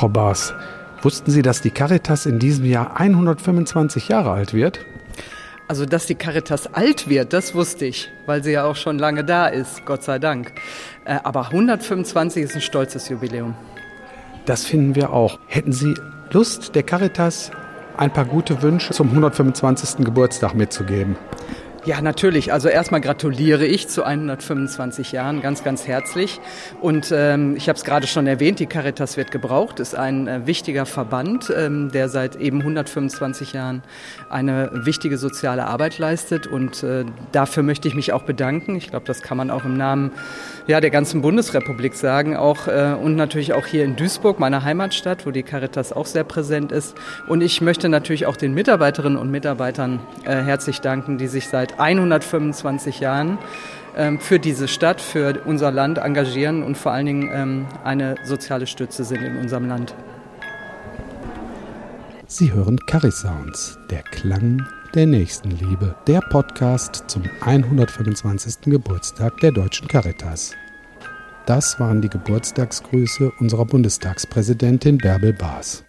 Frau Baas, wussten Sie, dass die Caritas in diesem Jahr 125 Jahre alt wird? Also, dass die Caritas alt wird, das wusste ich, weil sie ja auch schon lange da ist, Gott sei Dank. Äh, aber 125 ist ein stolzes Jubiläum. Das finden wir auch. Hätten Sie Lust, der Caritas ein paar gute Wünsche zum 125. Geburtstag mitzugeben? Ja, natürlich. Also erstmal gratuliere ich zu 125 Jahren ganz, ganz herzlich. Und ähm, ich habe es gerade schon erwähnt, die Caritas wird gebraucht, ist ein äh, wichtiger Verband, ähm, der seit eben 125 Jahren eine wichtige soziale Arbeit leistet. Und äh, dafür möchte ich mich auch bedanken. Ich glaube, das kann man auch im Namen ja, der ganzen Bundesrepublik sagen. Auch, äh, und natürlich auch hier in Duisburg, meiner Heimatstadt, wo die Caritas auch sehr präsent ist. Und ich möchte natürlich auch den Mitarbeiterinnen und Mitarbeitern äh, herzlich danken, die sich seit seit 125 Jahren ähm, für diese Stadt, für unser Land engagieren und vor allen Dingen ähm, eine soziale Stütze sind in unserem Land. Sie hören Caris Sounds, der Klang der Nächstenliebe, der Podcast zum 125. Geburtstag der Deutschen Caritas. Das waren die Geburtstagsgrüße unserer Bundestagspräsidentin Bärbel Baas.